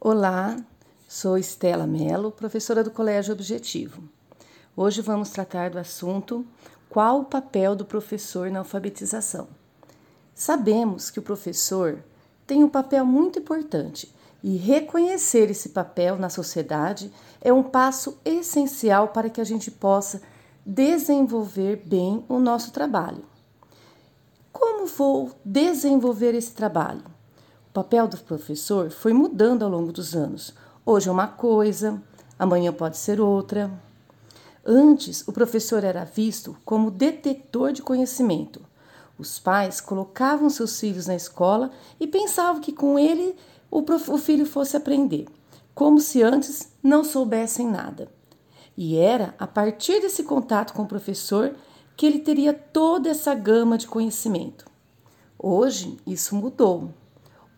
Olá, sou Estela Mello, professora do Colégio Objetivo. Hoje vamos tratar do assunto qual o papel do professor na alfabetização. Sabemos que o professor tem um papel muito importante e reconhecer esse papel na sociedade é um passo essencial para que a gente possa desenvolver bem o nosso trabalho. Como vou desenvolver esse trabalho? Papel do professor foi mudando ao longo dos anos. Hoje é uma coisa, amanhã pode ser outra. Antes, o professor era visto como detetor de conhecimento. Os pais colocavam seus filhos na escola e pensavam que com ele o, o filho fosse aprender, como se antes não soubessem nada. E era a partir desse contato com o professor que ele teria toda essa gama de conhecimento. Hoje isso mudou,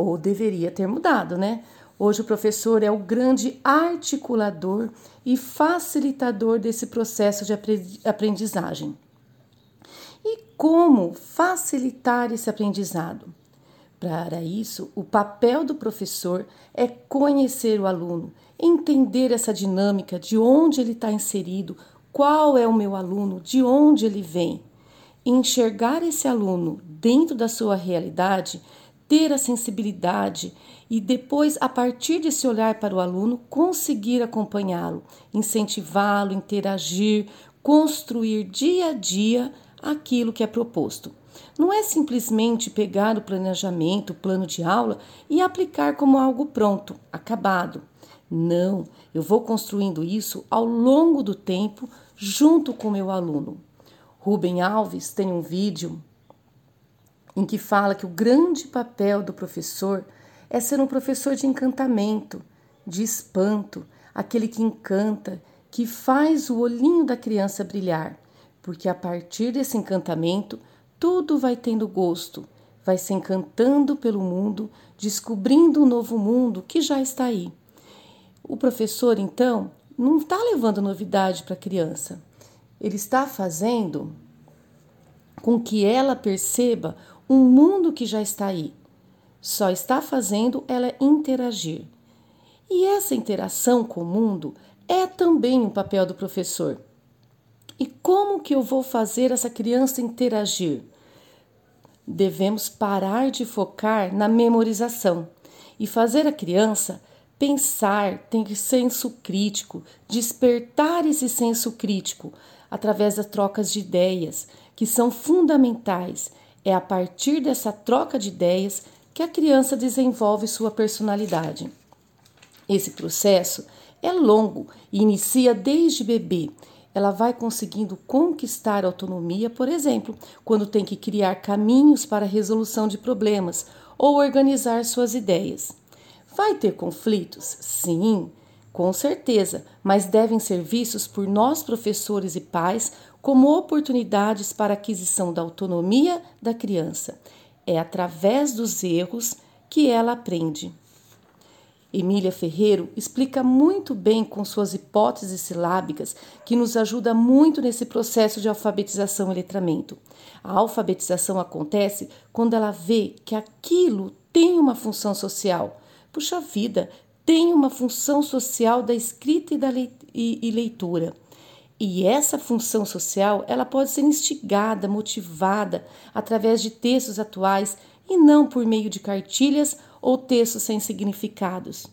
ou deveria ter mudado, né? Hoje o professor é o grande articulador e facilitador desse processo de aprendizagem. E como facilitar esse aprendizado? Para isso, o papel do professor é conhecer o aluno, entender essa dinâmica, de onde ele está inserido, qual é o meu aluno, de onde ele vem. Enxergar esse aluno dentro da sua realidade, ter a sensibilidade e depois, a partir desse olhar para o aluno, conseguir acompanhá-lo, incentivá-lo, interagir, construir dia a dia aquilo que é proposto. Não é simplesmente pegar o planejamento, o plano de aula e aplicar como algo pronto, acabado. Não, eu vou construindo isso ao longo do tempo junto com meu aluno. Rubem Alves tem um vídeo em que fala que o grande papel do professor é ser um professor de encantamento, de espanto, aquele que encanta, que faz o olhinho da criança brilhar, porque a partir desse encantamento tudo vai tendo gosto, vai se encantando pelo mundo, descobrindo um novo mundo que já está aí. O professor, então, não está levando novidade para a criança, ele está fazendo com que ela perceba um mundo que já está aí. Só está fazendo ela interagir. E essa interação com o mundo é também um papel do professor. E como que eu vou fazer essa criança interagir? Devemos parar de focar na memorização e fazer a criança pensar, ter senso crítico, despertar esse senso crítico através das trocas de ideias, que são fundamentais. É a partir dessa troca de ideias que a criança desenvolve sua personalidade. Esse processo é longo e inicia desde bebê ela vai conseguindo conquistar autonomia, por exemplo, quando tem que criar caminhos para a resolução de problemas ou organizar suas ideias. Vai ter conflitos? Sim, com certeza, mas devem ser vistos por nós, professores e pais, como oportunidades para aquisição da autonomia da criança. É através dos erros que ela aprende. Emília Ferreiro explica muito bem com suas hipóteses silábicas que nos ajuda muito nesse processo de alfabetização e letramento. A alfabetização acontece quando ela vê que aquilo tem uma função social. Puxa vida, tem uma função social da escrita e da leitura. E essa função social, ela pode ser instigada, motivada através de textos atuais e não por meio de cartilhas ou textos sem significados.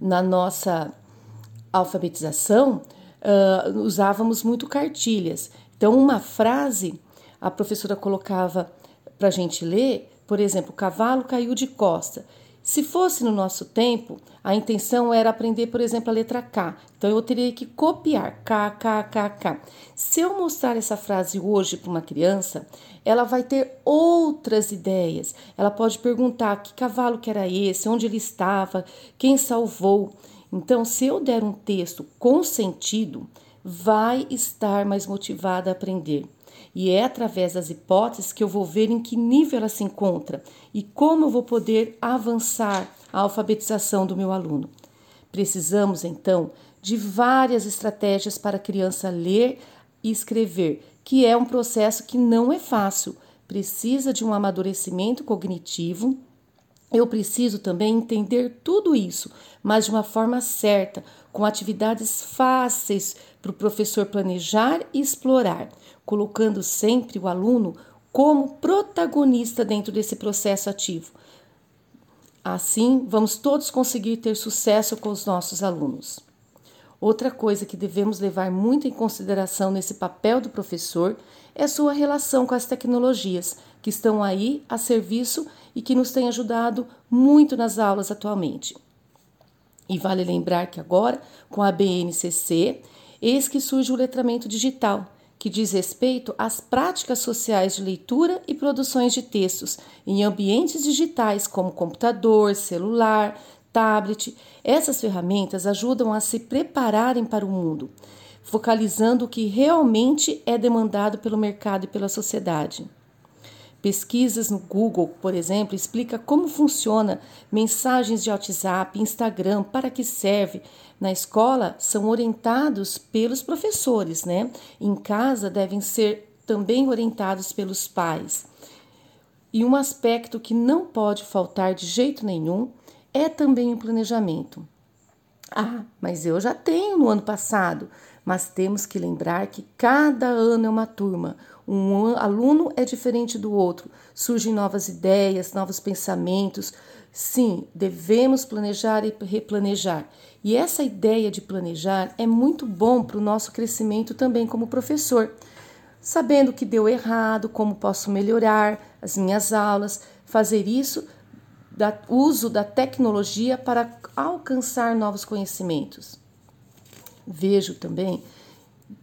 Na nossa alfabetização, uh, usávamos muito cartilhas. Então, uma frase a professora colocava para a gente ler, por exemplo, cavalo caiu de costa. Se fosse no nosso tempo, a intenção era aprender, por exemplo, a letra K. Então eu teria que copiar K, K, K, K. Se eu mostrar essa frase hoje para uma criança, ela vai ter outras ideias. Ela pode perguntar que cavalo que era esse, onde ele estava, quem salvou. Então, se eu der um texto com sentido, vai estar mais motivada a aprender. E é através das hipóteses que eu vou ver em que nível ela se encontra e como eu vou poder avançar a alfabetização do meu aluno. Precisamos, então, de várias estratégias para a criança ler e escrever, que é um processo que não é fácil, precisa de um amadurecimento cognitivo eu preciso também entender tudo isso, mas de uma forma certa, com atividades fáceis para o professor planejar e explorar, colocando sempre o aluno como protagonista dentro desse processo ativo. Assim, vamos todos conseguir ter sucesso com os nossos alunos. Outra coisa que devemos levar muito em consideração nesse papel do professor é sua relação com as tecnologias que estão aí a serviço e que nos têm ajudado muito nas aulas atualmente. E vale lembrar que agora, com a BNCC, eis que surge o letramento digital, que diz respeito às práticas sociais de leitura e produções de textos em ambientes digitais como computador, celular, tablet. Essas ferramentas ajudam a se prepararem para o mundo, focalizando o que realmente é demandado pelo mercado e pela sociedade. Pesquisas no Google, por exemplo, explica como funciona mensagens de WhatsApp, Instagram, para que serve. Na escola são orientados pelos professores, né? Em casa devem ser também orientados pelos pais. E um aspecto que não pode faltar de jeito nenhum é também o planejamento. Ah, mas eu já tenho no ano passado. Mas temos que lembrar que cada ano é uma turma. Um aluno é diferente do outro. Surgem novas ideias, novos pensamentos. Sim, devemos planejar e replanejar. E essa ideia de planejar é muito bom para o nosso crescimento também como professor. Sabendo o que deu errado, como posso melhorar as minhas aulas, fazer isso da uso da tecnologia para alcançar novos conhecimentos. Vejo também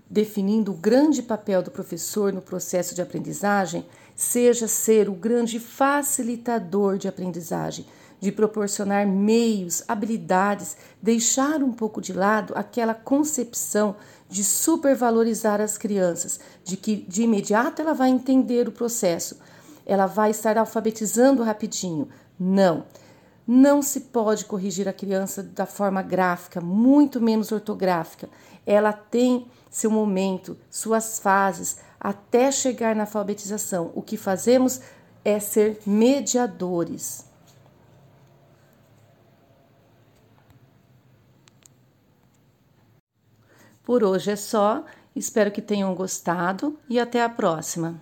definindo o grande papel do professor no processo de aprendizagem, seja ser o grande facilitador de aprendizagem, de proporcionar meios, habilidades, deixar um pouco de lado aquela concepção de supervalorizar as crianças, de que de imediato ela vai entender o processo, ela vai estar alfabetizando rapidinho, não. Não se pode corrigir a criança da forma gráfica, muito menos ortográfica. Ela tem seu momento, suas fases, até chegar na alfabetização. O que fazemos é ser mediadores. Por hoje é só. Espero que tenham gostado e até a próxima.